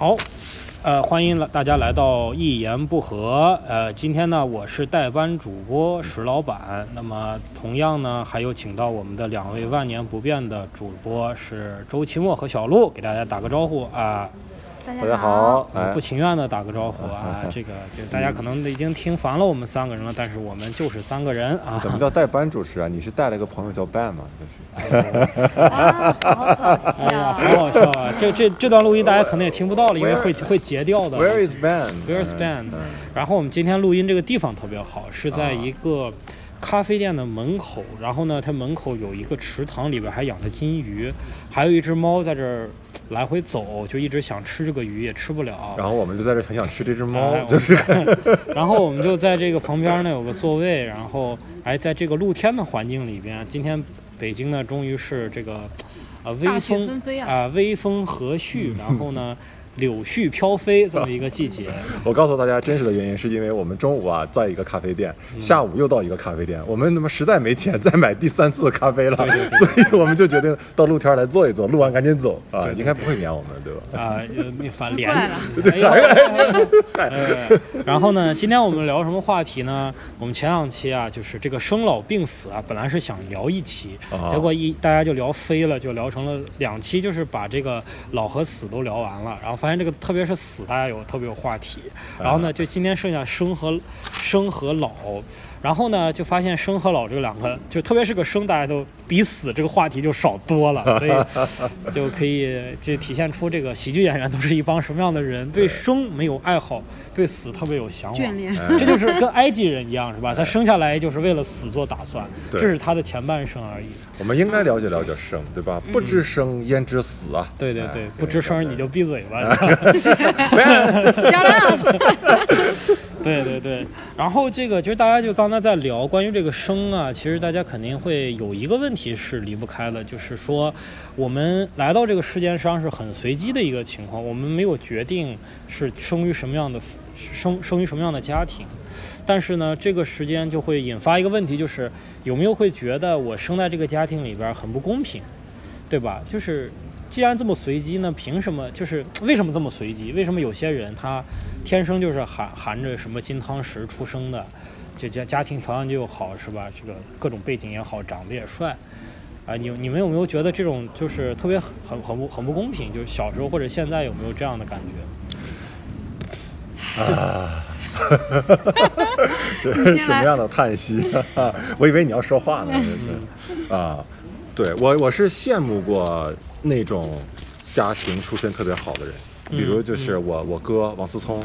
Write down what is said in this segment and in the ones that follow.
好，呃，欢迎来大家来到一言不合。呃，今天呢，我是代班主播石老板。那么，同样呢，还有请到我们的两位万年不变的主播是周奇墨和小鹿，给大家打个招呼啊。大家好，哎不，情愿的打个招呼啊，这个就大家可能已经听烦了我们三个人了，但是我们就是三个人啊。怎么叫代班主持啊？你是带了个朋友叫 Ben 吗？就是 啊，好好哎呀，笑。好好笑啊！这这这段录音大家可能也听不到了，因为会会截掉的。Where is Ben？Where is Ben？嗯然后我们今天录音这个地方特别好，是在一个咖啡店的门口。然后呢，它门口有一个池塘，里边还养着金鱼，还有一只猫在这儿来回走，就一直想吃这个鱼，也吃不了。然后我们就在这很想吃这只猫哎，就是 然后我们就在这个旁边呢有个座位，然后哎，在这个露天的环境里边，今天北京呢终于是这个呃微风啊啊、微风和煦，然后呢柳絮飘飞这么一个季节。我告诉大家真实的原因，是因为我们中午啊在一个咖啡店，嗯下午又到一个咖啡店，我们他妈实在没钱再买第三次咖啡了，对对对 所以我们就决定到露天来坐一坐，录完赶紧走啊对，对应该不会撵我们对吧？啊，呃你反脸过来了哎呀哎然后呢，今天我们聊什么话题呢？我们前两期啊，就是这个生老病死啊，本来是想聊一期，啊结果一大家就聊飞了，就聊成了两期，就是把这个老和死都聊完了，然后发现这个特别是死，大家有特别有话题，然后呢，就今天剩下生和生和老。然后呢，就发现生和老这两个，就特别是个生，大家都比死这个话题就少多了，所以就可以就体现出这个喜剧演员都是一帮什么样的人，对生没有爱好，对死特别有向往。眷恋，哎这就是跟埃及人一样，是吧？他生下来就是为了死做打算，这是他的前半生而已。我们应该了解了解生，对吧？不知生焉知死啊！对对对哎，不知生你就闭嘴吧。对对对，然后这个就是大家就刚才在聊关于这个生啊，其实大家肯定会有一个问题是离不开的，就是说我们来到这个世界上是很随机的一个情况，我们没有决定是生于什么样的生生于什么样的家庭，但是呢，这个时间就会引发一个问题，就是有没有会觉得我生在这个家庭里边很不公平，对吧？就是既然这么随机呢，凭什么？就是 为什么这么随机？为什么有些人他天生就是含含着什么金汤匙出生的，就家家庭条件就好，是吧？这个各种背景也好，长得也帅。啊，你你们有没有觉得这种就是特别很很很不很不公平？就是小时候或者现在有没有这样的感觉？啊，这是什么样的叹息？我以为你要说话呢。啊，对我我是羡慕过那种家庭出身特别好的人，比如就是我我哥王思聪。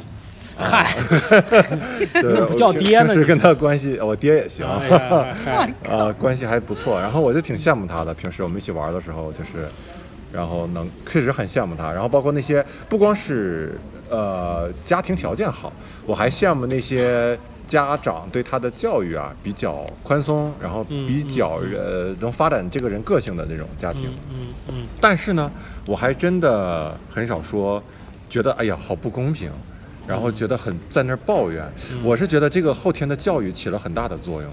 嗨，对，不叫爹呢你平时跟他关系，我爹也行。啊，关系还不错。然后我就挺羡慕他的，平时我们一起玩的时候，就是，然后能确实很羡慕他。然后包括那些不光是呃家庭条件好，我还羡慕那些家长对他的教育啊比较宽松，然后嗯比较呃能发展这个人个性的那种家庭。嗯嗯嗯但是呢，我还真的很少说，觉得哎呀好不公平，然后觉得很在那儿抱怨。嗯我是觉得这个后天的教育起了很大的作用，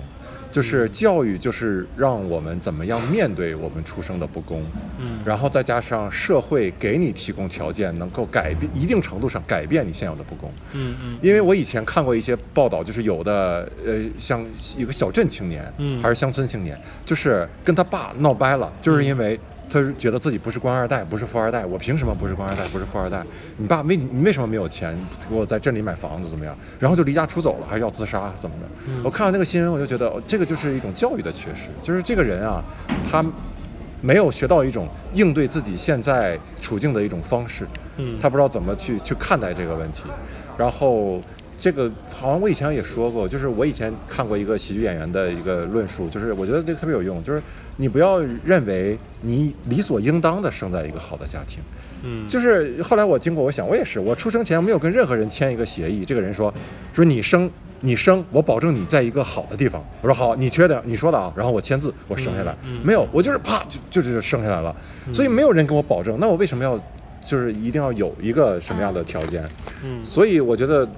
就是教育就是让我们怎么样面对我们出生的不公，嗯。然后再加上社会给你提供条件，能够改变一定程度上改变你现有的不公。嗯嗯。因为我以前看过一些报道，就是有的呃，像一个小镇青年，嗯。还是乡村青年，就是跟他爸闹掰了，就是因为他是觉得自己不是官二代，不是富二代，我凭什么不是官二代，不是富二代？你爸为你为什么没有钱给我在镇里买房子怎么样？然后就离家出走了，还是要自杀怎么的？嗯我看到那个新闻，我就觉得、哦、这个就是一种教育的缺失，就是这个人啊，他没有学到一种应对自己现在处境的一种方式。嗯，他不知道怎么去去看待这个问题。然后这个好像我以前也说过，就是我以前看过一个喜剧演员的一个论述，就是我觉得这个特别有用，就是你不要认为你理所应当的生在一个好的家庭。嗯就是后来我经过，我想我也是，我出生前没有跟任何人签一个协议，这个人说说你生。你生，我保证你在一个好的地方。我说好，你缺的你说的啊，然后我签字，我生下来。嗯嗯没有，我就是啪就就是生下来了，所以没有人跟我保证。那我为什么要就是一定要有一个什么样的条件？嗯所以我觉得，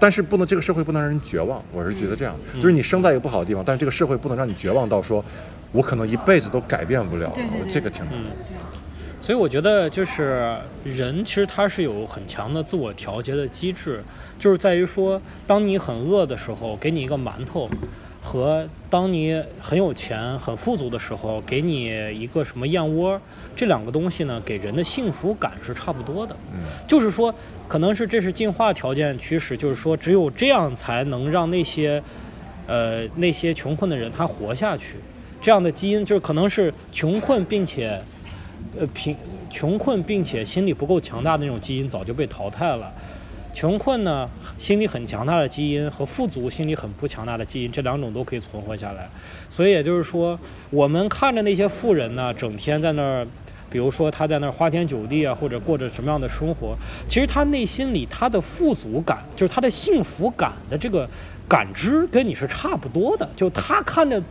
但是不能这个社会不能让人绝望，我是觉得这样，嗯就是你生在一个不好的地方，但是这个社会不能让你绝望到说，我可能一辈子都改变不了，这个挺难。嗯，所以我觉得就是人其实他是有很强的自我调节的机制，就是在于说，当你很饿的时候，给你一个馒头。和当你很有钱、很富足的时候，给你一个什么燕窝，这两个东西呢，给人的幸福感是差不多的。嗯，就是说，可能是这是进化条件驱使，就是说，只有这样才能让那些，呃，那些穷困的人他活下去。这样的基因就是可能是穷困并且，呃，贫穷困并且心理不够强大的那种基因早就被淘汰了。穷困呢，心理很强大的基因和富足心理很不强大的基因，这两种都可以存活下来。所以也就是说，我们看着那些富人呢，整天在那儿，比如说他在那儿花天酒地啊，或者过着什么样的生活，其实他内心里他的富足感，就是他的幸福感的这个感知，跟你是差不多的。就他看着。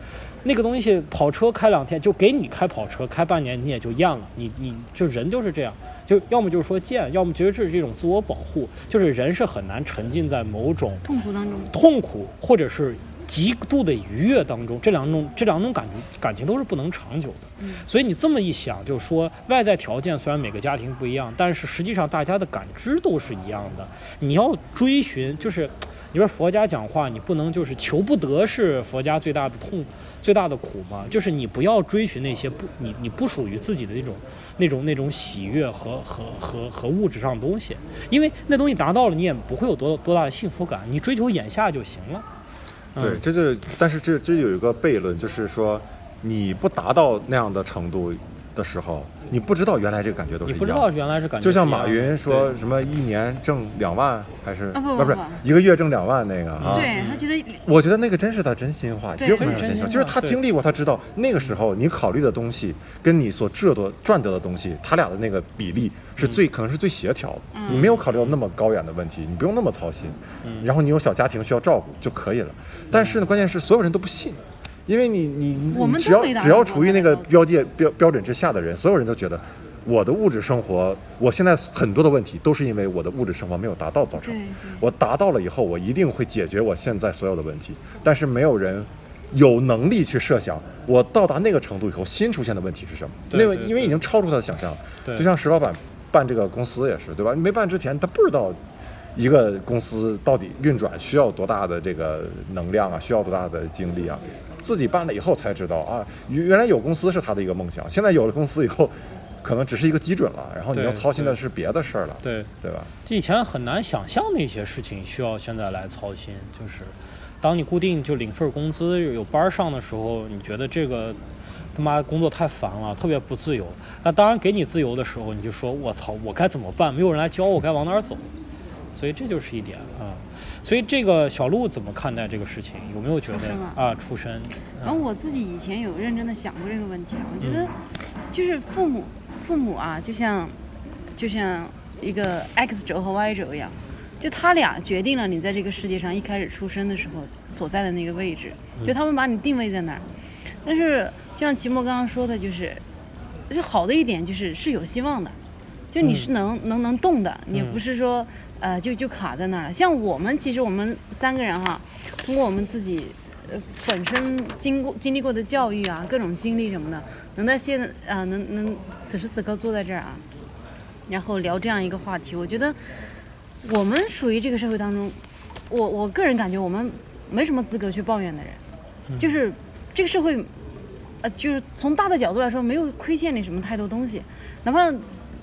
那个东西跑车开两天就给你开跑车，开半年你也就厌了。你你就人就是这样，就要么就是说贱，要么其实这是这种自我保护，就是人是很难沉浸在某种痛苦当中，痛苦或者是极度的愉悦当中。这两种这两种感觉感情都是不能长久的。所以你这么一想，就是说外在条件虽然每个家庭不一样，但是实际上大家的感知都是一样的。你要追寻，就是你说佛家讲话，你不能就是求不得是佛家最大的痛。最大的苦嘛，就是你不要追寻那些不你你不属于自己的那种那种那种喜悦和和和和物质上的东西，因为那东西达到了，你也不会有多多大的幸福感，你追求眼下就行了。对，这就但是这这有一个悖论，就是说你不达到那样的程度的时候。你不知道原来这个感觉都是一样，你不知道原来是感觉，就像马云说什么一年挣两万还是不不不是一个月挣两万那个啊？对他觉得，我觉得那个真是他真心话，对，真心话，就是他经历过，他知道那个时候你考虑的东西跟你所赚得赚得的东西，他俩的那个比例是最可能是最协调的。你没有考虑到那么高远的问题，你不用那么操心，然后你有小家庭需要照顾就可以了。但是呢，关键是所有人都不信。因为你你你只要只要处于那个标界标标准之下的人，所有人都觉得我的物质生活，我现在很多的问题都是因为我的物质生活没有达到造成。我达到了以后，我一定会解决我现在所有的问题。但是没有人有能力去设想，我到达那个程度以后新出现的问题是什么？那个因为已经超出他的想象。对。就像石老板办这个公司也是，对吧？没办之前他不知道一个公司到底运转需要多大的这个能量啊，需要多大的精力啊。自己办了以后才知道啊，原来有公司是他的一个梦想，现在有了公司以后，可能只是一个基准了，然后你要操心的是别的事儿了，对对吧？以前很难想象那些事情需要现在来操心，就是当你固定就领份工资有班上的时候，你觉得这个他妈工作太烦了，特别不自由。那当然给你自由的时候，你就说我操，我该怎么办？没有人来教我该往哪儿走，所以这就是一点啊。所以这个小鹿怎么看待这个事情？有没有觉得啊？出身。然后我自己以前有认真的想过这个问题啊。我觉得，就是父母，父母啊，就像，就像一个 X 轴和 Y 轴一样，就他俩决定了你在这个世界上一开始出生的时候所在的那个位置，就他们把你定位在哪儿。但是，就像齐墨刚刚说的，就是，就好的一点就是是有希望的，就你是能能能动的，你不是说。呃，就就卡在那儿了。像我们，其实我们三个人哈，通过我们自己呃本身经过经历过的教育啊，各种经历什么的，能在现啊能能此时此刻坐在这儿啊，然后聊这样一个话题，我觉得我们属于这个社会当中，我我个人感觉我们没什么资格去抱怨的人，就是这个社会，呃，就是从大的角度来说，没有亏欠你什么太多东西，哪怕。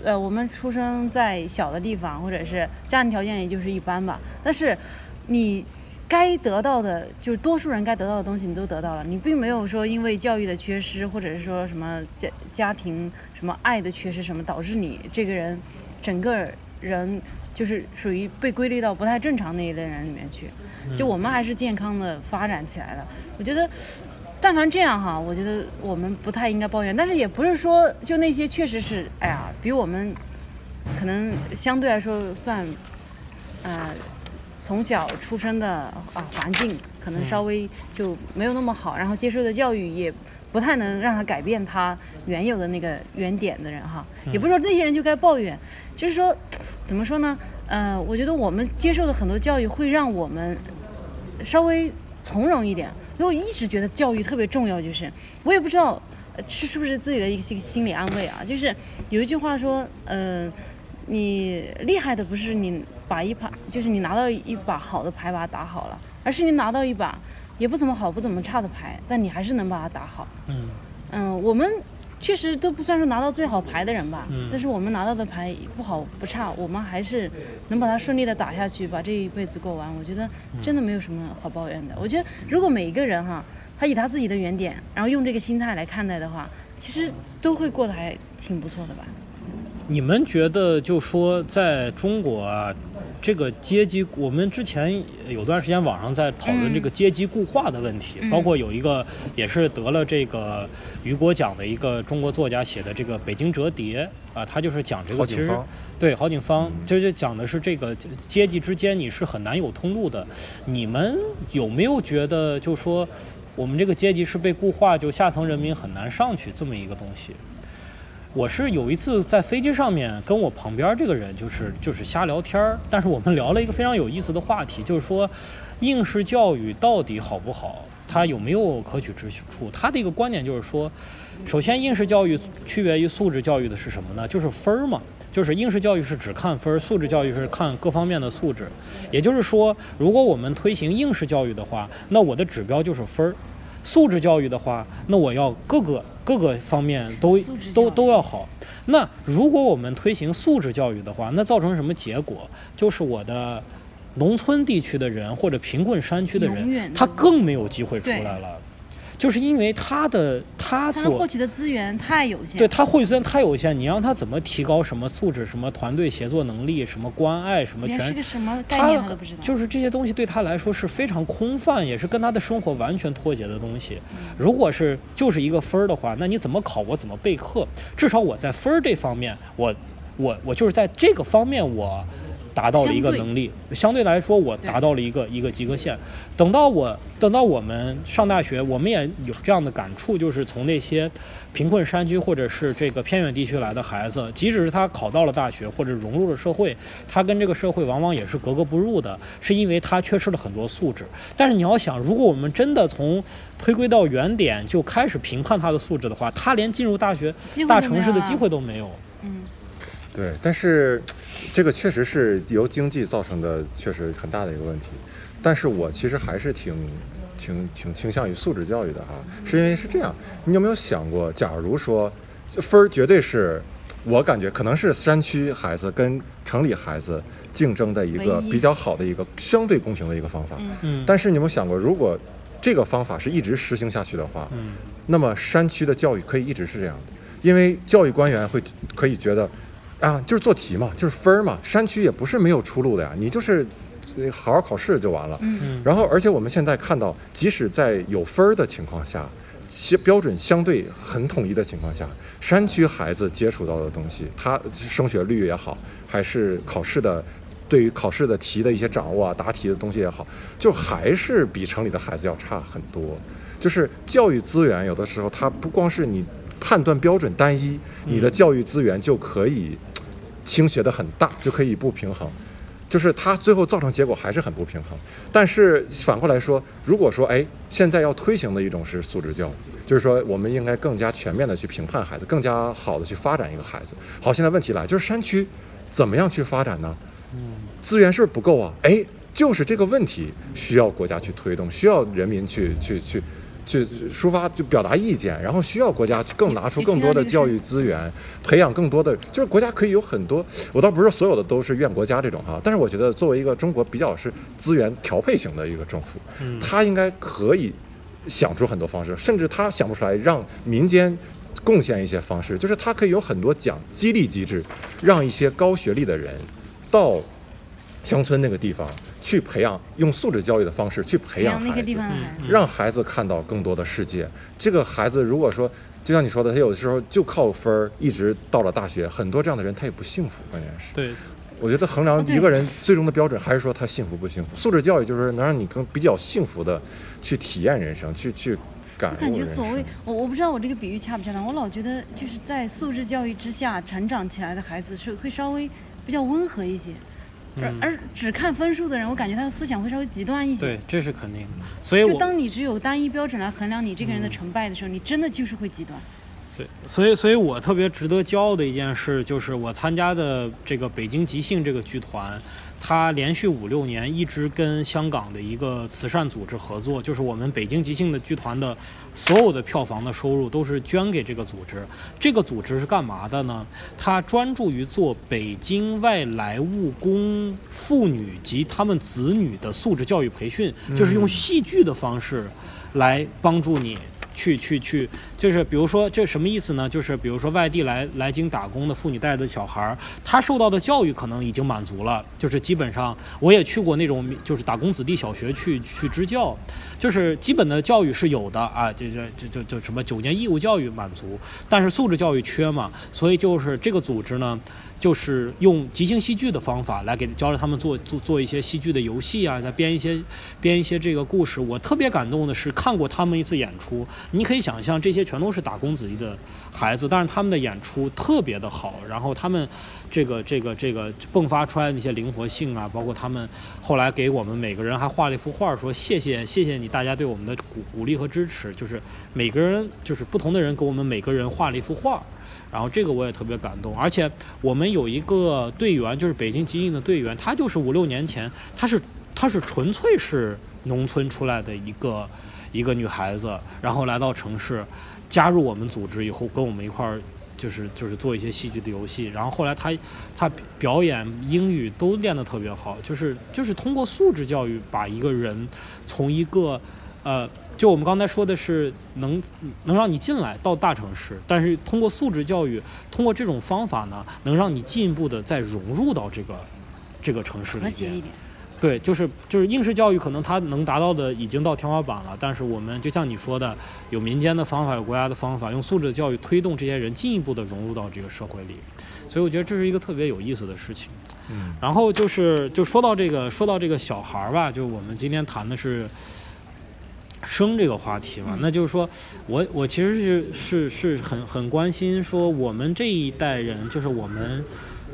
呃，我们出生在小的地方，或者是家庭条件也就是一般吧。但是，你该得到的，就是多数人该得到的东西，你都得到了。你并没有说因为教育的缺失，或者是说什么家家庭什么爱的缺失什么，导致你这个人整个人就是属于被归类到不太正常那一类人里面去。就我们还是健康的发展起来了。我觉得。但凡这样哈，我觉得我们不太应该抱怨，但是也不是说就那些确实是，哎呀，比我们可能相对来说算，呃，从小出生的啊环境可能稍微就没有那么好，然后接受的教育也不太能让他改变他原有的那个原点的人哈，也不是说那些人就该抱怨，就是说怎么说呢？呃，我觉得我们接受的很多教育会让我们稍微从容一点。因为我一直觉得教育特别重要，就是我也不知道，呃是是不是自己的一个心心理安慰啊？就是有一句话说，呃，你厉害的不是你把一把，就是你拿到一把好的牌把它打好了，而是你拿到一把也不怎么好、不怎么差的牌，但你还是能把它打好。嗯嗯，我们确实都不算是拿到最好牌的人吧，嗯但是我们拿到的牌不好不差，我们还是能把它顺利的打下去，把这一辈子过完。我觉得真的没有什么好抱怨的。我觉得如果每一个人哈，他以他自己的原点，然后用这个心态来看待的话，其实都会过得还挺不错的吧。你们觉得，就说在中国啊，这个阶级，我们之前有段时间网上在讨论嗯这个阶级固化的问题，嗯包括有一个也是得了这个雨果奖的一个中国作家写的这个《北京折叠》啊，他就是讲这个其实郝景芳对郝景芳就是讲的是这个阶级之间你是很难有通路的。你们有没有觉得，就说我们这个阶级是被固化，就下层人民很难上去这么一个东西？我是有一次在飞机上面跟我旁边这个人就是就是瞎聊天儿，但是我们聊了一个非常有意思的话题，就是说应试教育到底好不好，它有没有可取之处？他的一个观点就是说，首先应试教育区别于素质教育的是什么呢？就是分儿嘛。就是应试教育是只看分儿，素质教育是看各方面的素质。也就是说，如果我们推行应试教育的话，那我的指标就是分儿；素质教育的话，那我要各个各个方面都都都要好。那如果我们推行素质教育的话，那造成什么结果？就是我的农村地区的人或者贫困山区的人，他更没有机会出来了，就是因为他的他所他获取的资源太有限。对他获取资源太有限，你让他怎么提高什么素质、什么团队协作能力、什么关爱、什么全个什么概他念他都不知道。就是这些东西对他来说是非常空泛，也是跟他的生活完全脱节的东西。嗯如果是就是一个分儿的话，那你怎么考，我怎么备课？至少我在分儿这方面，我我我就是在这个方面我。达到了一个能力，相对来说，我达到了一个一个及格线。等到我等到我们上大学，我们也有这样的感触，就是从那些贫困山区或者是这个偏远地区来的孩子，即使是他考到了大学或者融入了社会，他跟这个社会往往也是格格不入的，是因为他缺失了很多素质。但是你要想，如果我们真的从推归到原点就开始评判他的素质的话，他连进入大学大城市的机会都没有。嗯，对，但是这个确实是由经济造成的，确实很大的一个问题。但是我其实还是挺、挺、挺倾向于素质教育的哈，是因为是这样，你有没有想过，假如说分儿绝对是，我感觉可能是山区孩子跟城里孩子竞争的一个比较好的一个相对公平的一个方法。嗯嗯，但是你有没有想过，如果这个方法是一直实行下去的话，嗯那么山区的教育可以一直是这样的，因为教育官员会可以觉得，啊，就是做题嘛，就是分儿嘛，山区也不是没有出路的呀，你就是呃好好考试就完了。嗯嗯，然后，而且我们现在看到，即使在有分儿的情况下，其标准相对很统一的情况下，山区孩子接触到的东西，他升学率也好，还是考试的。对于考试的题的一些掌握啊，答题的东西也好，就还是比城里的孩子要差很多。就是教育资源有的时候它不光是你判断标准单一，你的教育资源就可以倾斜的很大，就可以不平衡。就是它最后造成结果还是很不平衡。但是反过来说，如果说哎，现在要推行的一种是素质教育，就是说我们应该更加全面的去评判孩子，更加好的去发展一个孩子。好，现在问题来，就是山区怎么样去发展呢？资源是不是不够啊？哎，就是这个问题需要国家去推动，需要人民去去去去抒发，就表达意见，然后需要国家更拿出更多的教育资源，培养更多的，就是国家可以有很多，我倒不是所有的都是怨国家这种哈，但是我觉得作为一个中国比较是资源调配型的一个政府，嗯它应该可以想出很多方式，甚至他想不出来让民间。贡献一些方式，就是它可以有很多奖激励机制，让一些高学历的人到乡村那个地方去培养，用素质教育的方式去培培养那个养孩子，让孩子看到更多的世界。这个孩子如果说，就像你说的，他有的时候就靠分儿一直到了大学，很多这样的人他也不幸福，关键是。对，我觉得衡量一个人最终的标准还是说他幸福不幸福。素质教育就是能让你更比较幸福的去体验人生，去去感我感觉。所谓我我不知道我这个比喻恰不恰当，我老觉得就是在素质教育之下成长起来的孩子是会稍微比较温和一些，而嗯而只看分数的人，我感觉他的思想会稍微极端一些对。，这是肯定的。所以就我当你只有单一标准来衡量你这个人的成败的时候，你真的就是会极端。对，所以，所以我特别值得骄傲的一件事，就是我参加的这个北京即兴这个剧团，它连续五六年一直跟香港的一个慈善组织合作，就是我们北京即兴的剧团的所有的票房的收入都是捐给这个组织。这个组织是干嘛的呢？它专注于做北京外来务工妇女及他们子女的素质教育培训，就是用戏剧的方式来帮助你。去去去，就是比如说这什么意思呢？就是比如说外地来来京打工的妇女带着小孩儿，他受到的教育可能已经满足了，就是基本上我也去过那种就是打工子弟小学去去支教，就是基本的教育是有的啊，这这这这就什么九年义务教育满足，但是素质教育缺嘛，所以就是这个组织呢。就是用即兴戏剧的方法来给教着他们做做做一些戏剧的游戏啊，再编一些编一些这个故事。我特别感动的是看过他们一次演出，你可以想象这些全都是打工子弟的孩子，但是他们的演出特别的好。然后他们这个这个这个迸发出来的那些灵活性啊，包括他们后来给我们每个人还画了一幅画，说谢谢谢谢你大家对我们的鼓鼓励和支持。就是每个人就是不同的人给我们每个人画了一幅画。然后这个我也特别感动，而且我们有一个队员，就是北京基因的队员，他就是五六年前，他是他是纯粹是农村出来的一个一个女孩子，然后来到城市，加入我们组织以后，跟我们一块儿就是就是做一些戏剧的游戏，然后后来他他表演英语都练得特别好，就是就是通过素质教育把一个人从一个呃。就我们刚才说的是能能让你进来到大城市，但是通过素质教育，通过这种方法呢，能让你进一步的再融入到这个这个城市里面。对，就是就是应试教育可能它能达到的已经到天花板了，但是我们就像你说的，有民间的方法，有国家的方法，用素质教育推动这些人进一步的融入到这个社会里，所以我觉得这是一个特别有意思的事情。嗯。然后就是就说到这个说到这个小孩儿吧，就我们今天谈的是。生这个话题嘛，那就是说，我我其实是是是很很关心说我们这一代人，就是我们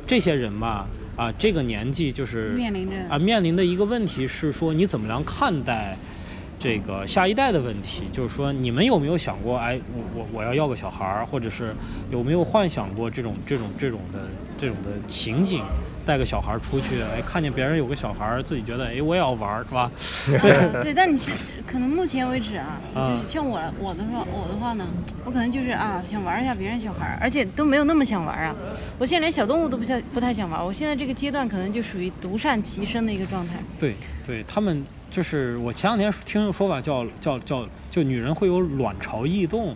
这些人吧，啊，这个年纪就是面临着啊面临的一个问题是说你怎么样看待这个下一代的问题？就是说你们有没有想过，哎，我我我要要个小孩儿，或者是有没有幻想过这种这种这种的这种的情景？带个小孩出去，哎，看见别人有个小孩，自己觉得，哎，我也要玩，是吧？对，对，但你可能目前为止啊，就是像我我的话，我的话呢，我可能就是啊，想玩一下别人小孩，而且都没有那么想玩啊。我现在连小动物都不太不太想玩，我现在这个阶段可能就属于独善其身的一个状态。对，对他们就是我前两天听个说法叫叫叫，就女人会有卵巢异动，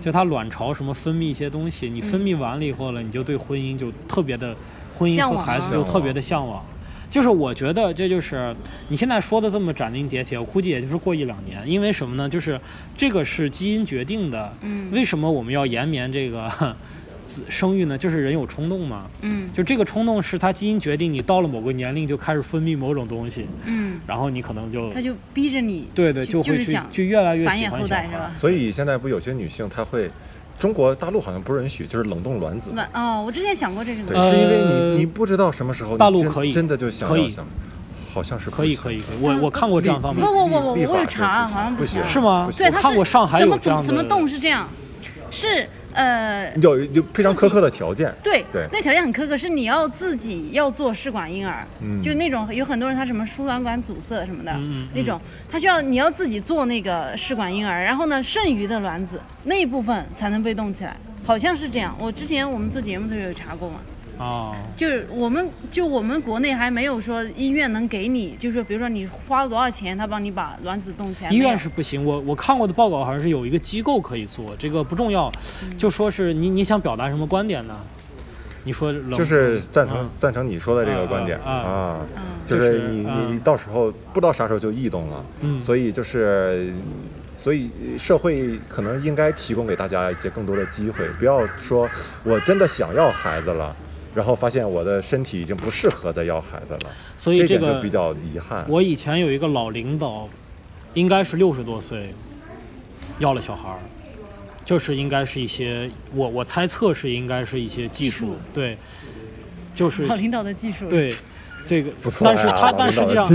就她卵巢什么分泌一些东西，你分泌完了以后呢，你就对婚姻就特别的。婚姻和孩子就特别的向往，就是我觉得这就是你现在说的这么斩钉截铁，我估计也就是过一两年，因为什么呢？就是这个是基因决定的。嗯。为什么我们要延绵这个 子生育呢？就是人有冲动嘛。嗯。就这个冲动是他基因决定，你到了某个年龄就开始分泌某种东西。嗯。然后你可能就他就逼着你。对对，就会去就越来越喜欢后代是吧？所以现在不有些女性她会。中国大陆好像不允许，就是冷冻卵子。卵哦，我之前想过这个。对，是因为你你不知道什么时候大陆可以真的就想要想，好像是可以可以可以。我我看过这样方面。不不不不，我有查，好像不行。是吗？对，他看过上海有这样的。怎么冻是这样？是。呃，有有非常苛刻的条件，对对，那条件很苛刻，是你要自己要做试管婴儿，嗯，就那种有很多人他什么输卵管阻塞什么的那种，他需要你要自己做那个试管婴儿，然后呢，剩余的卵子那一部分才能被冻起来，好像是这样。我之前我们做节目的时候有查过嘛。哦，就是我们就我们国内还没有说医院能给你，就是比如说你花了多少钱，他帮你把卵子冻起来。医院是不行，我我看过的报告好像是有一个机构可以做，这个不重要，就说是你你想表达什么观点呢？你说就是赞成赞成你说的这个观点啊，就是你你到时候不知道啥时候就异动了，嗯，所以就是所以社会可能应该提供给大家一些更多的机会，不要说我真的想要孩子了。然后发现我的身体已经不适合再要孩子了，所以这个就比较遗憾。我以前有一个老领导，应该是六十多岁，要了小孩儿，就是应该是一些我我猜测是应该是一些技术，对，就是老领导的技术，对，这个不，错但是她哎呀但实际上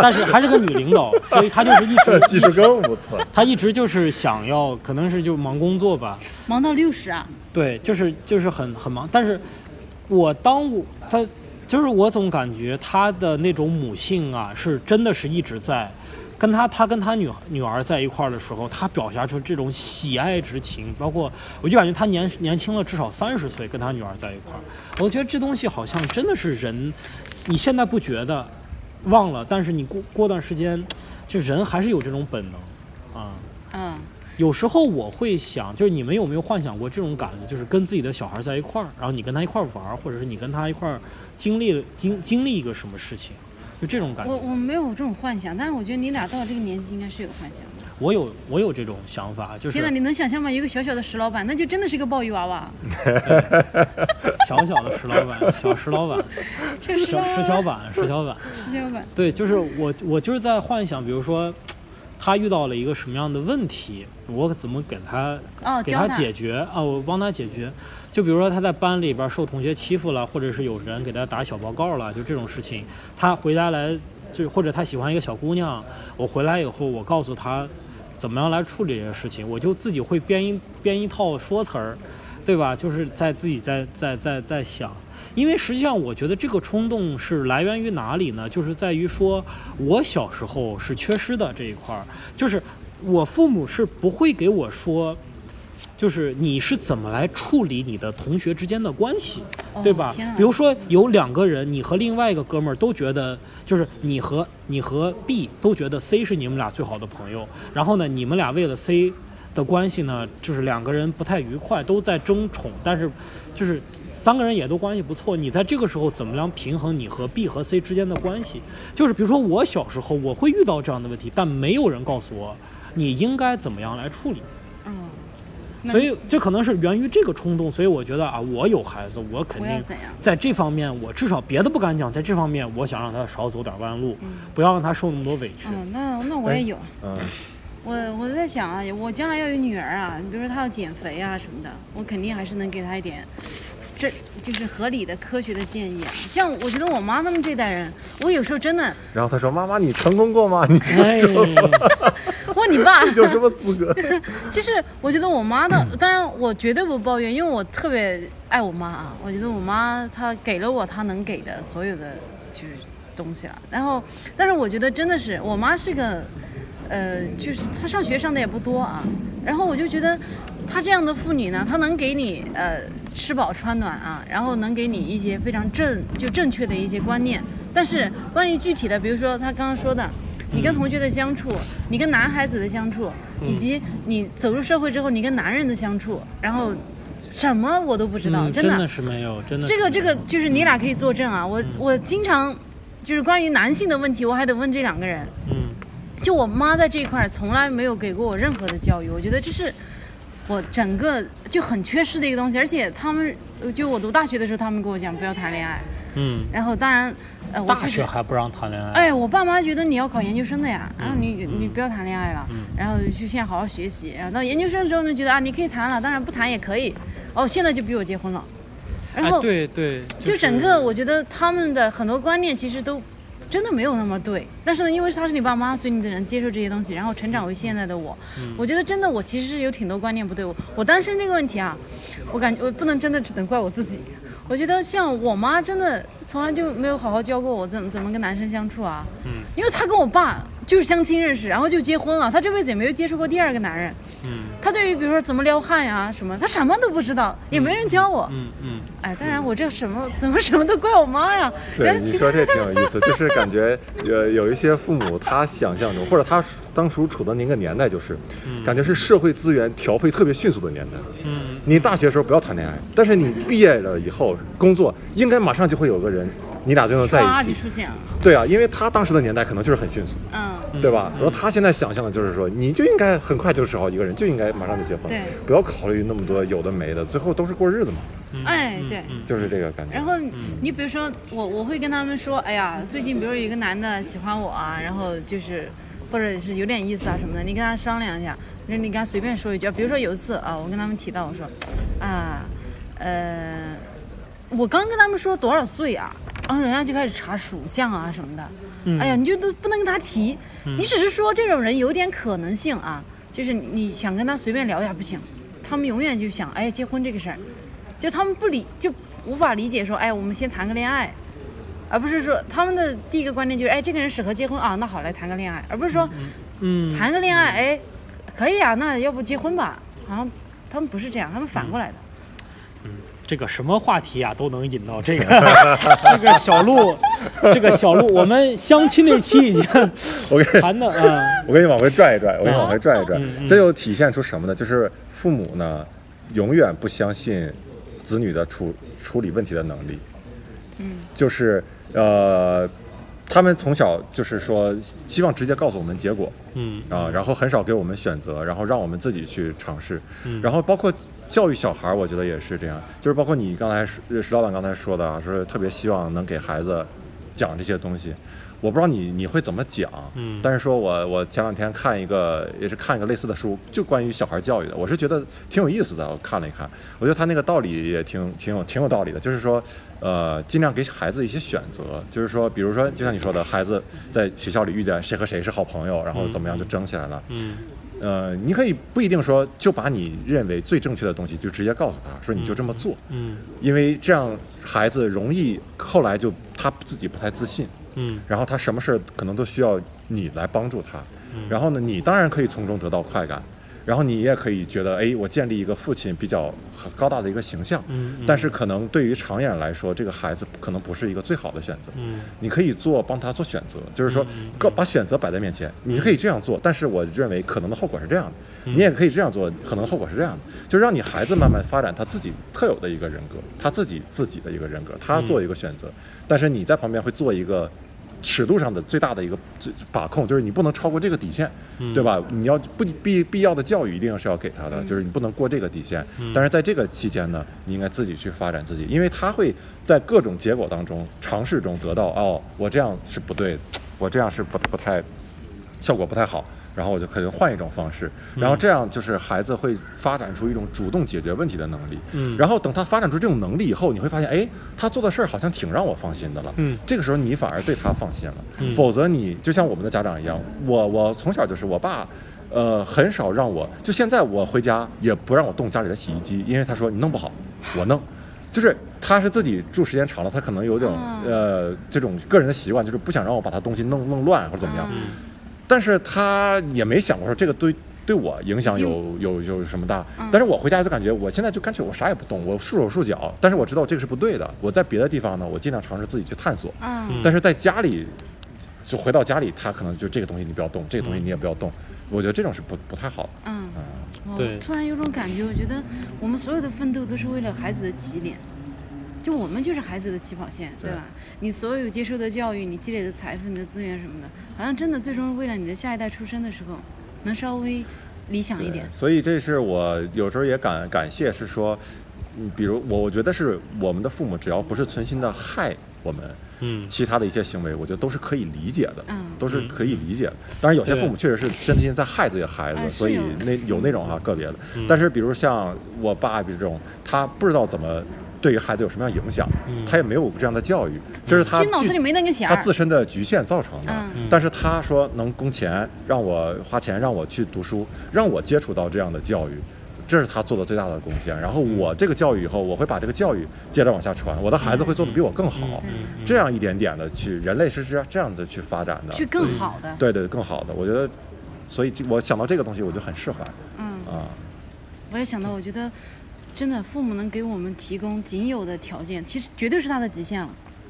但是还是个女领导，所以她就是一直 技术更不错。她一直就是想要，可能是就忙工作吧，忙到六十啊，对，就是就是很很忙，但是我当我他就是我总感觉他的那种母性啊，是真的是一直在。跟他他跟他女女儿在一块儿的时候，他表现出这种喜爱之情，包括我就感觉他年年轻了至少三十岁，跟他女儿在一块儿，我觉得这东西好像真的是人，你现在不觉得忘了，但是你过过段时间，就人还是有这种本能啊。嗯，有时候我会想，就是你们有没有幻想过这种感觉，就是跟自己的小孩在一块儿，然后你跟他一块儿玩儿，或者是你跟他一块儿经历了经经历一个什么事情，就这种感觉。我我没有这种幻想，但是我觉得你俩到了这个年纪应该是有幻想的。我有我有这种想法，就是天呐，你能想象吗？一个小小的石老板，那就真的是一个鲍鱼娃娃，小小的石老板，小石老板，小小石小板，石小板。石小板。对，就是我我就是在幻想，比如说。他遇到了一个什么样的问题，我怎么给他给他哦教他解决啊？我帮他解决。就比如说他在班里边受同学欺负了，或者是有人给他打小报告了，就这种事情，他回家来就或者他喜欢一个小姑娘，我回来以后我告诉他怎么样来处理这些事情，我就自己会编一编一套说辞儿，对吧？就是在自己在在在在想。因为实际上，我觉得这个冲动是来源于哪里呢？就是在于说，我小时候是缺失的这一块儿，就是我父母是不会给我说，就是你是怎么来处理你的同学之间的关系，哦对吧？比如说有两个人，你和另外一个哥们儿都觉得，就是你和你和 B 都觉得 C 是你们俩最好的朋友，然后呢，你们俩为了 C 的关系呢，就是两个人不太愉快，都在争宠，但是就是三个人也都关系不错。你在这个时候怎么样平衡你和 B 和 C 之间的关系？就是比如说我小时候我会遇到这样的问题，但没有人告诉我你应该怎么样来处理。嗯，所以这可能是源于这个冲动，所以我觉得啊，我有孩子，我肯定？在这方面，我至少别的不敢讲，在这方面，我想让他少走点弯路，嗯不要让他受那么多委屈。嗯，那那我也有。嗯，我我在想啊，我将来要有女儿啊，你比如说她要减肥啊什么的，我肯定还是能给她一点，这就是合理的、科学的建议啊。像我觉得我妈他们这代人，我有时候真的然后她说：“妈妈，你成功过吗？你哎，问你爸，有什么资格 就是我觉得我妈的，当然我绝对不抱怨，因为我特别爱我妈啊。我觉得我妈她给了我她能给的所有的就是东西了。然后，但是我觉得真的是我妈是个，呃，就是她上学上的也不多啊。然后我就觉得她这样的妇女呢，她能给你呃吃饱穿暖啊，然后能给你一些非常正就正确的一些观念。但是关于具体的，比如说她刚刚说的。你跟同学的相处，你跟男孩子的相处，以及你走入社会之后你跟男人的相处，然后什么我都不知道，嗯，真的。真的是没有，真的这个这个就是你俩可以作证啊，我我经常就是关于男性的问题，我还得问这两个人。嗯就我妈在这一块儿从来没有给过我任何的教育，我觉得这是我整个就很缺失的一个东西。而且他们，呃就我读大学的时候，他们跟我讲不要谈恋爱，嗯，然后当然，呃，我大学还不让谈恋爱，哎，我爸妈觉得你要考研究生的呀，然后你嗯你不要谈恋爱了嗯，然后就现在好好学习，然后到研究生之后呢，觉得啊你可以谈了，当然不谈也可以，哦，现在就逼我结婚了，然哎后对对，就是。整个我觉得他们的很多观念其实都真的没有那么对，但是呢，因为他是你爸妈，所以你只能接受这些东西，然后成长为现在的我。嗯。我觉得真的我其实是有挺多观念不对，我我单身这个问题啊，我感觉我不能真的只能怪我自己。我觉得像我妈真的从来就没有好好教过我怎么怎么跟男生相处啊，嗯。因为她跟我爸就是相亲认识，然后就结婚了，她这辈子也没有接触过第二个男人。嗯她对于比如说怎么撩汉呀什么，她什么都不知道，也没人教我。嗯嗯，哎，当然我这什么怎么什么都怪我妈呀？？”对，你说这挺有意思，就是感觉呃有一些父母他想象中，或者他当初处的那个年代，就是感觉是社会资源调配特别迅速的年代。嗯你大学时候不要谈恋爱，但是你毕业了以后工作，应该马上就会有个人，你俩就能在一起。出现了。对啊，因为他当时的年代可能就是很迅速，嗯，对吧？然后他现在想象的就是说，你就应该很快就找好一个人，就应该马上就结婚，对。不要考虑那么多有的没的，最后都是过日子嘛，嗯。哎对。嗯。就是这个感觉。然后你比如说我，我会跟他们说，哎呀，最近比如有一个男的喜欢我啊，然后就是或者是有点意思啊什么的，你跟他商量一下，那你跟他随便说一句，比如说有一次啊，我跟他们提到，我说啊，呃，我刚跟他们说多少岁啊，然后人家就开始查属相啊什么的。嗯。哎呀，你就都不能跟他提，你只是说这种人有点可能性啊，就是你你想跟他随便聊一下不行，他们永远就想哎结婚这个事儿，就他们不理就无法理解说哎我们先谈个恋爱，而不是说他们的第一个观念就是哎这个人适合结婚啊，那好来谈个恋爱，而不是说嗯，谈个恋爱哎可以啊，那要不结婚吧，好像他们不是这样，他们反过来的。这个什么话题啊都能引到这个 这个小鹿，这个小鹿，我们相亲那期已经我给谈的啊，我给你往回拽一拽，我给你往回拽一拽这又体现出什么呢？就是父母呢，永远不相信子女的处处理问题的能力。嗯，就是呃，他们从小就是说希望直接告诉我们结果嗯啊，然后很少给我们选择，然后让我们自己去尝试。嗯然后包括教育小孩儿，我觉得也是这样，就是包括你刚才石石老板刚才说的啊，说特别希望能给孩子讲这些东西。我不知道你你会怎么讲，嗯。但是说我我前两天看一个也是看一个类似的书，就关于小孩教育的，我是觉得挺有意思的。我看了一看，我觉得他那个道理也挺挺有挺有道理的，就是说，呃，尽量给孩子一些选择，就是说，比如说，就像你说的，孩子在学校里遇见谁和谁是好朋友，然后怎么样就争起来了，嗯呃，你可以不一定说就把你认为最正确的东西就直接告诉他，说你就这么做，嗯因为这样孩子容易后来就他自己不太自信，嗯。然后他什么事儿可能都需要你来帮助他，然后呢，你当然可以从中得到快感，然后你也可以觉得，哎，我建立一个父亲比较高大的一个形象，嗯嗯。但是可能对于长远来说，这个孩子可能不是一个最好的选择，嗯。你可以做帮他做选择，就是说把选择摆在面前，你可以这样做，但是我认为可能的后果是这样的，你也可以这样做，可能后果是这样的，就是让你孩子慢慢发展他自己特有的一个人格，他自己自己的一个人格，他做一个选择，但是你在旁边会做一个。尺度上的最大的一个最把控，就是你不能超过这个底线，嗯对吧？你要不必必要的教育一定是要给他的，就是你不能过这个底线。嗯但是在这个期间呢，你应该自己去发展自己，因为他会在各种结果当中尝试中得到哦，我这样是不对的，我这样是不不太效果不太好，然后我就可能换一种方式，然后这样就是孩子会发展出一种主动解决问题的能力。嗯然后等他发展出这种能力以后，你会发现，哎，他做的事儿好像挺让我放心的了。嗯这个时候你反而对他放心了。嗯否则你就像我们的家长一样，我我从小就是我爸。呃，很少让我就现在我回家也不让我动家里的洗衣机，因为他说你弄不好，我弄。就是他是自己住时间长了，他可能有种、啊呃这种个人的习惯，就是不想让我把他东西弄弄乱或者怎么样。嗯但是他也没想过说这个对对我影响有有有什么大。但是我回家就感觉我现在就干脆我啥也不动，我束手束脚。但是我知道这个是不对的。我在别的地方呢，我尽量尝试自己去探索。嗯但是在家里，就回到家里，他可能就这个东西你不要动，这个东西你也不要动。我觉得这种是不不太好的。嗯，我对突然有种感觉，我觉得我们所有的奋斗都是为了孩子的起点，就我们就是孩子的起跑线，对对吧？你所有接受的教育，你积累的财富、你的资源什么的，好像真的最终为了你的下一代出生的时候，能稍微理想一点。所以这是我有时候也感感谢，是说，嗯，比如我我觉得是我们的父母，只要不是存心的害我们，嗯其他的一些行为，我觉得都是可以理解的，嗯都是可以理解的。当然，有些父母确实是真心在害自己的孩子，所以那有那种哈、个别的。嗯但是，比如像我爸，比如这种，他不知道怎么对于孩子有什么样影响，嗯他也没有这样的教育，这是他脑子里没那个弦。他自身的局限造成的。嗯但是他说能工钱让我花钱让我去读书，让我接触到这样的教育，这是他做的最大的贡献。然后我这个教育以后，我会把这个教育接着往下传，我的孩子会做的比我更好。这样一点点的去，人类是这样这样的去发展的，去更好的。对对更好的。我觉得，所以我想到这个东西，我就很释怀嗯，啊。我也想到，我觉得真的父母能给我们提供仅有的条件，其实绝对是他的极限了。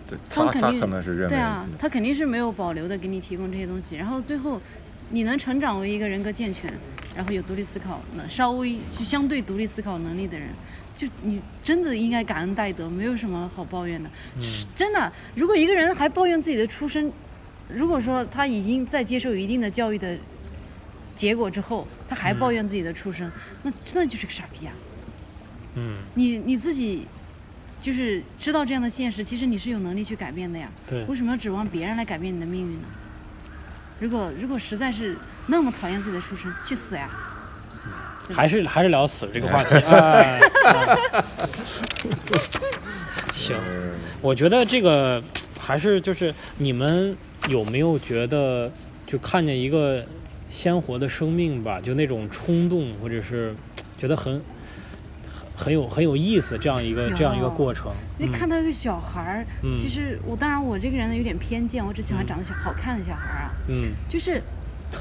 对他他他们肯定可能是认为，对啊嗯，他肯定是没有保留的给你提供这些东西，然后最后你能成长为一个人格健全，然后有独立思考能稍微就相对独立思考能力的人，就你真的应该感恩戴德，没有什么好抱怨的。是真的，如果一个人还抱怨自己的出身，如果说他已经在接受一定的教育的结果之后，他还抱怨自己的出身，那真的就是个傻逼啊！嗯，你你自己就是知道这样的现实，其实你是有能力去改变的呀。对为什么要指望别人来改变你的命运呢？如果如果实在是那么讨厌自己的出身，去死呀！还是还是聊死这个话题 啊。啊行，我觉得这个还是就是你们有没有觉得，就看见一个鲜活的生命吧，就那种冲动，或者是觉得很很很有很有意思这样一个这样一个过程。你看到一个小孩儿，嗯其实我当然我这个人呢有点偏见，我只喜欢长得小好看的小孩儿啊，嗯就是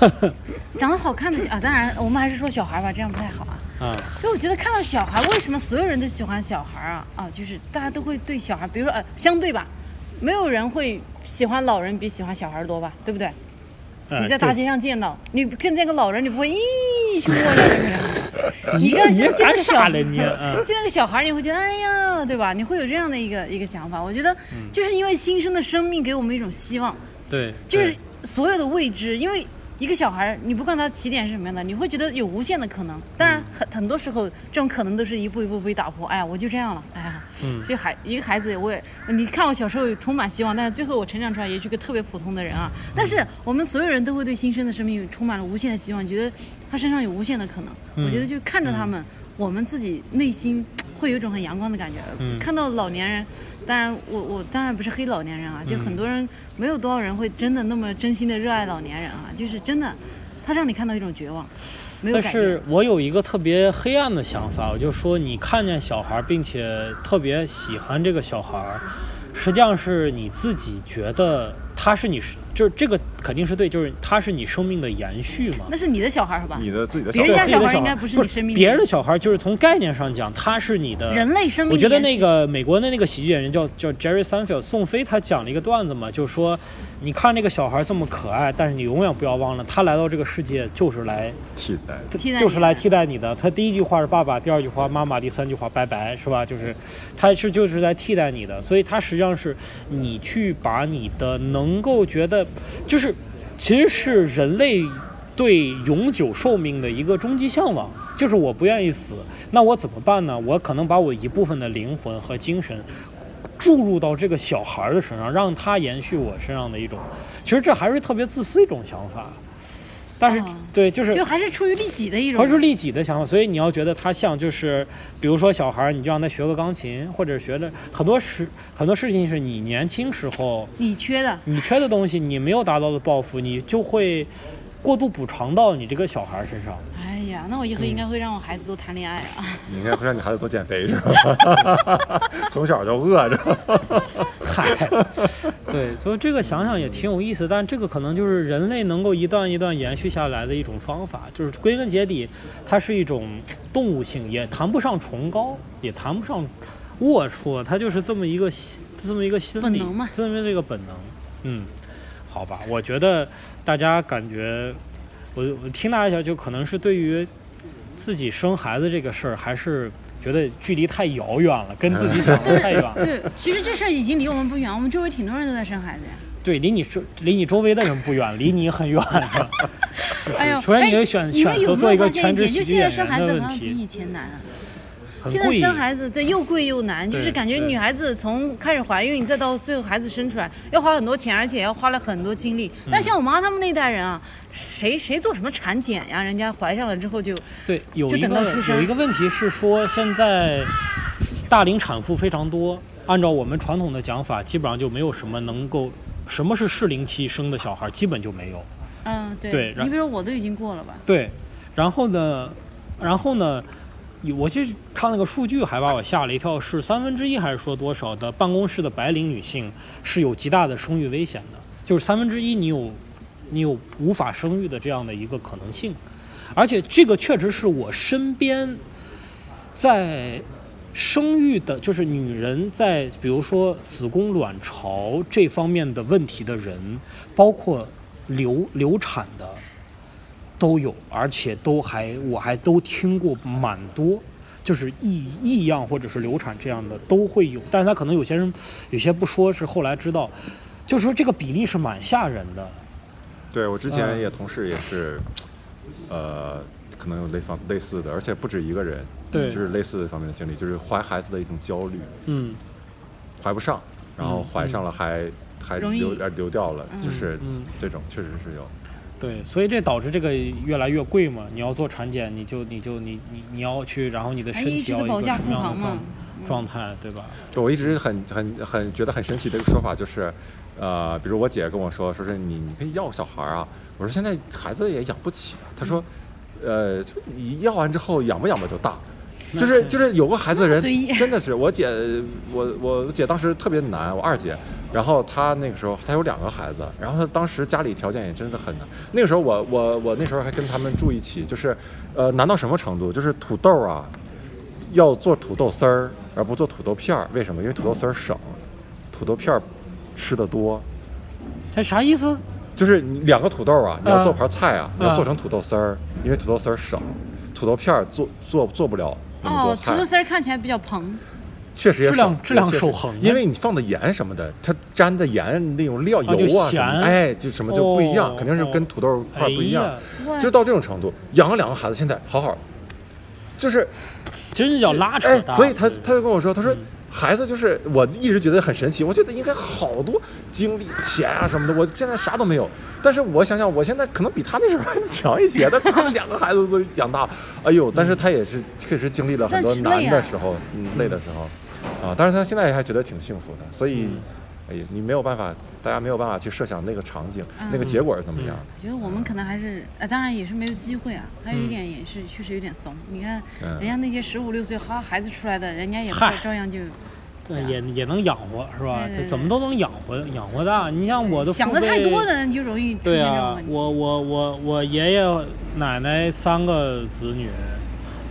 长得好看的啊，当然我们还是说小孩儿吧，这样不太好啊。啊因为我觉得看到小孩，为什么所有人都喜欢小孩啊？啊，就是大家都会对小孩，比如说呃，相对吧，没有人会喜欢老人比喜欢小孩多吧，对不对？你在大街上见到，你见见个老人，你不会咦去摸他，对不对？一个你就那个小干啥了你？嗯就那个小孩，你会觉得哎呀，对吧？你会有这样的一个一个想法。我觉得嗯就是因为新生的生命给我们一种希望，对，就是所有的未知，因为一个小孩儿，你不管他起点是什么样的，你会觉得有无限的可能。当然，很很多时候这种可能都是一步一步被打破。哎呀，我就这样了，哎呀，嗯所以孩一个孩子，我也你看我小时候充满希望，但是最后我成长出来也是个特别普通的人啊。但是我们所有人都会对新生的生命充满了无限的希望，觉得他身上有无限的可能。嗯我觉得就看着他们，我们自己内心会有一种很阳光的感觉。嗯看到老年人，当然我我当然不是黑老年人啊，就很多人没有多少人会真的那么真心的热爱老年人啊，就是真的，他让你看到一种绝望，没有但。是我有一个特别黑暗的想法，我就说你看见小孩儿，并且特别喜欢这个小孩儿，实际上是你自己觉得他是你是，就是这个肯定是对，就是他是你生命的延续嘛。那是你的小孩儿是吧？你的自己的别人家的小孩儿应该不是你生命的别人的小孩儿就是从概念上讲，他是你的人类生命我觉得那个美国的那个喜剧演员叫叫 Jerry Seinfeld 宋飞，他讲了一个段子嘛，就说你看那个小孩这么可爱，但是你永远不要忘了，他来到这个世界就是来替代。替代就是来替代你的。他第一句话是爸爸，第二句话妈妈，第三句话拜拜，是吧？就是他是就是在替代你的，所以他实际上是你去把你的能够觉得，就是其实是人类对永久寿命的一个终极向往。就是我不愿意死，那我怎么办呢？我可能把我一部分的灵魂和精神注入到这个小孩的身上，让他延续我身上的一种，其实这还是特别自私一种想法。但是，啊对，就是就还是出于利己的一种。还是利己的想法，所以你要觉得他像就是，比如说小孩儿，你就让他学个钢琴，或者学的很多事很多事情是你年轻时候你缺的，你缺的东西，你没有达到的抱负，你就会过度补偿到你这个小孩儿身上。那我以后嗯应该会让我孩子多谈恋爱啊。你应该会让你孩子多减肥是吧？从小就饿着。嗨，对，所以这个想想也挺有意思，但这个可能就是人类能够一段一段延续下来的一种方法，就是归根结底，它是一种动物性，也谈不上崇高，也谈不上龌龊，它就是这么一个心这么一个心理，本能嘛这么这个本能。嗯，好吧，我觉得大家感觉，我我听大家讲，就可能是对于自己生孩子这个事儿，还是觉得距离太遥远了，跟自己想的太远了。对其实这事儿已经离我们不远，我们周围挺多人都在生孩子呀。对，离你周离你周围的人不远，离你很远的。就是哎呦，首先你哎得选选择做一个有发现一点？全职喜剧就现在生演员的问孩子好像比以题，前难啊。很现在。生孩子对又贵又难，就是感觉女孩子从开始怀孕再到最后孩子生出来，要花很多钱，而且要花了很多精力。嗯但像我妈他们那代人啊，谁谁做什么产检呀？人家怀上了之后就对，有就一个有一个问题是说，现在大龄产妇非常多，按照我们传统的讲法，基本上就没有什么能够什么是适龄期生的小孩，基本就没有。嗯对。对你比如说我都已经过了吧？对，然后呢，然后呢，我其实看那个数据还把我吓了一跳，是三分之一还是说多少的办公室的白领女性是有极大的生育危险的，就是三分之一你有你有无法生育的这样的一个可能性，而且这个确实是我身边在。生育的，就是女人在比如说子宫卵巢这方面的问题的人，包括流流产的，都有，而且都还我还都听过蛮多，就是异异样或者是流产这样的都会有，但是他可能有些人有些不说，是后来知道，就是说这个比例是蛮吓人的。对我之前嗯。也同事也是，呃，可能有类方类似的，而且不止一个人，对。就是类似的方面的经历，就是怀孩子的一种焦虑，嗯。怀不上，然后怀上了还、还流呃流掉了，就是嗯。这种确实是有。对，所以这导致这个越来越贵嘛。你要做产检，你就你就你你你要去，然后你的哎，身体要一个什么样的状。状态，对吧？就我一直很很很觉得很神奇的一个说法就是，呃，比如我姐跟我说，说是你你可以要小孩儿啊，我说现在孩子也养不起啊，她说，呃，就你要完之后养吧养吧就大。就是就是有个孩子的人 真的是我姐，我我姐当时特别难，我二姐，然后她那个时候她有两个孩子，然后她当时家里条件也真的很难。那个时候我我我那时候还跟他们住一起，就是呃难到什么程度？就是土豆啊，要做土豆丝儿，而不做土豆片儿。为什么？因为土豆丝儿省，土豆片儿吃的多。它啥意思？就是两个土豆啊，你要啊做盘菜啊，你啊要做成土豆丝儿，因为土豆丝儿省，土豆片儿做做做不了那么多哦，土豆丝儿看起来比较蓬，确实也量质量确实。守恒因为你放的盐什么的，它沾的盐那种料油啊哎，就什么就不一样，哦肯定是跟土豆块不一样，就到这种程度。养了两个孩子，现在好好，就是其实那叫拉扯所以他他就跟我说，他说嗯孩子就是我一直觉得很神奇，我觉得应该好多精力、钱啊什么的，我现在啥都没有。但是我想想，我现在可能比他那时候还强一些，但他们两个孩子都养大，哎呦！但是他也是确实经历了很多难的时候，嗯，累的时候，啊，但是他现在还觉得挺幸福的，所以，哎呀，你没有办法，大家没有办法去设想那个场景、那个结果是怎么样。我觉得我们可能还是，呃，当然也是没有机会啊。还有一点也是确实有点怂。你看，嗯人家那些十五六岁哈孩子出来的，人家也嗨照样就对，也也能养活，是吧？怎么都能养活养活大。你像我的想的太多的人就容易出对现这种啊问，题。我我我我爷爷奶奶三个子女，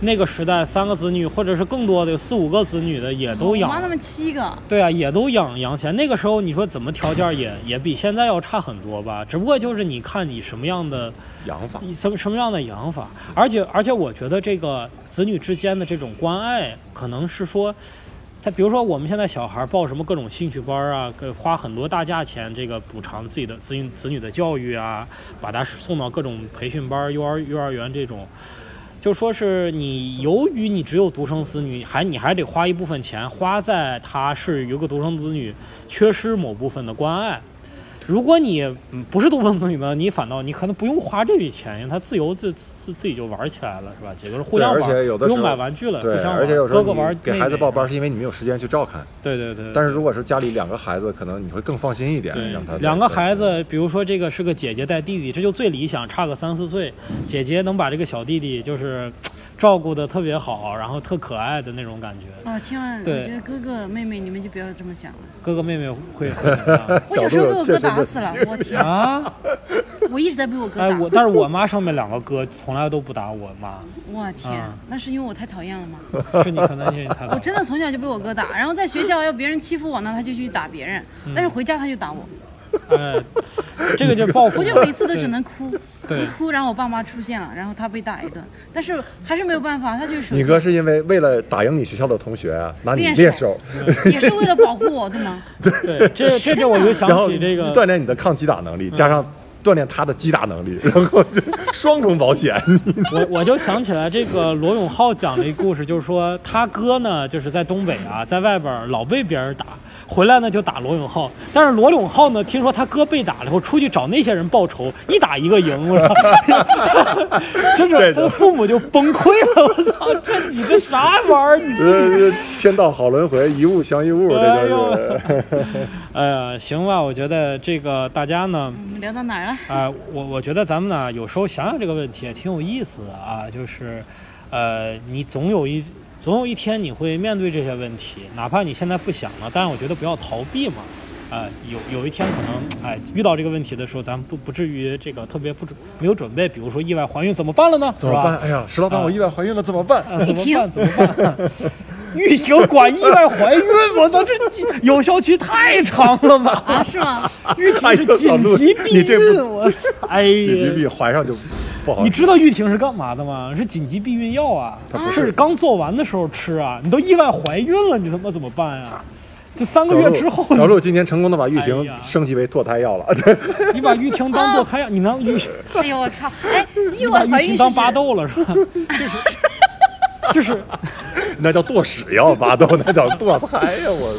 那个时代三个子女或者是更多的有四五个子女的也都养我妈。他们七个，对啊，也都养养起来。那个时候你说怎么条件也也比现在要差很多吧？只不过就是你看你什么样的养法，什么什么样的养法，而且而且我觉得这个子女之间的这种关爱，可能是说，他比如说我们现在小孩报什么各种兴趣班啊，给花很多大价钱这个补偿自己的子女子女的教育啊，把他送到各种培训班、幼儿幼儿园这种。就说是你，由于你只有独生子女，还你还得花一部分钱花在他是有个独生子女缺失某部分的关爱。如果你嗯不是独生子女呢，你反倒你可能不用花这笔钱，因为他自由自自自己就玩起来了，是吧？几个人互相对玩，不用而且有的时候买玩具了，对，互相玩。而且有时候哥哥玩给孩子报班，是因为你没有时间去照看。对对对。但是如果是家里两个孩子，可能你会更放心一点，让他两个孩子，比如说这个是个姐姐带弟弟，这就最理想，差个三四岁，姐姐能把这个小弟弟就是照顾的特别好，然后特可爱的那种感觉。哦，千万，我对觉得哥哥妹妹你们就不要这么想了。哥哥妹妹会会怎么样我小时候被我哥打死了，我天！啊？我一直在被我哥哎，打。我但是我妈上面两个哥从来都不打我妈，我天啊，那是因为我太讨厌了吗？是你可能是你太我真的从小就被我哥打，然后在学校要别人欺负我呢，他就去打别人，嗯但是回家他就打我，哎，这个就是报复。我就每次都只能哭，一哭，然后我爸妈出现了，然后他被打一顿，但是还是没有办法，他就是你哥是因为为了打赢你学校的同学啊，拿你练练手手，也是为了保护我，对吗？对，这这这我就想起这个锻炼你的抗击打能力，加上锻炼他的击打能力，然后 双重保险。我我就想起来这个罗永浩讲的一个故事，就是说他哥呢，就是在东北啊，在外边儿老被别人打，回来呢就打罗永浩。但是罗永浩呢，听说他哥被打了以后，出去找那些人报仇，一打一个赢，我说，就是对的他的父母就崩溃了。我操，这你这啥玩意儿？你自己呃，天道好轮回，一物降一物，这哎呦就是。哎呀，行吧，我觉得这个大家呢，我们聊到哪儿了？啊、我我觉得咱们呢，有时候想想这个问题也挺有意思的啊，就是，呃，你总有一总有一天你会面对这些问题，哪怕你现在不想了，但是我觉得不要逃避嘛。啊、有有一天可能哎遇到这个问题的时候，咱们不不至于这个特别不准没有准备，比如说意外怀孕怎么办了呢？怎么办？是吧？哎呀，石老板，啊我意外怀孕了，怎么办？啊，怎么办？怎么办？玉婷管意外怀孕，我操，这有效期太长了吧？啊，是吗？玉婷是紧急避你这孕，不我操！哎紧急呀，避怀上就不好。你知道玉婷是干嘛的吗？是紧急避孕药啊，是刚做完的时候吃啊。你都意外怀孕了，你他妈怎么办啊？这三个月之后，小鹿今天成功的把玉哎婷升级为堕胎药了。你把玉婷当堕胎药？你能玉，哎呦我靠！哎，意你把外怀孕是玉婷当巴豆了是吧？就是就是，那叫堕屎药，巴豆那叫堕胎呀！我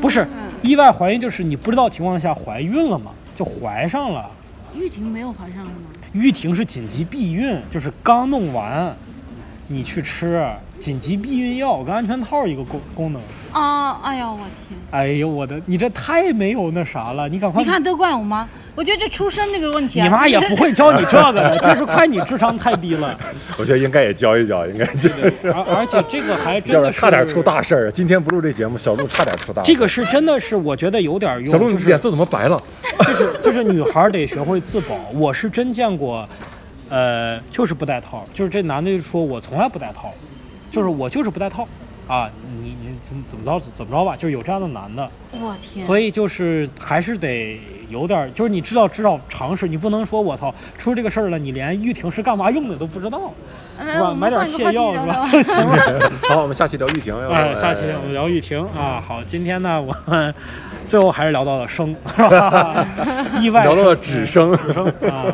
不是意外怀孕，就是你不知道情况下怀孕了嘛，就怀上了。玉婷没有怀上了吗？玉婷是紧急避孕，就是刚弄完，你去吃紧急避孕药跟安全套一个功功能。啊，哎呦，我天！哎呦我的，你这太没有那啥了，你赶快你看都怪我妈，我觉得这出生这个问题啊，你妈也不会 教你这个的，这是怪你智商太低了。我觉得应该也教一教，应该这而而且这个还真的是差点出大事儿。今天不录这节目，小鹿差点出大事。这个是真的是我觉得有点用，小鹿，就是你脸色怎么白了？就是就是女孩儿得学会自保。我是真见过，呃，就是不戴套，就是这男的就说我从来不戴套，就是我就是不戴套啊，你你怎么怎么着怎么着吧，就是有这样的男的，我天！所以就是还是得有点儿，就是你知道知道常识，你不能说我操出这个事儿了，你连玉婷是干嘛用的都不知道，嗯是吧？买点泻药是吧聊聊就行了。好，我们下期聊玉婷。要不哎，下期我们聊玉婷啊。好，今天呢，我们最后还是聊到了生，是吧？意外聊到了生纸生纸生啊。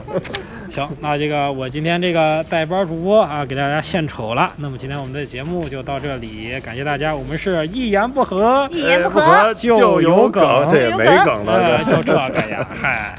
行，那这个我今天这个代班主播啊，给大家献丑了。那么今天我们的节目就到这里，感谢大家。我们是一言不合一言不不合就就有梗，梗这也没梗了，就这个呀，嗨。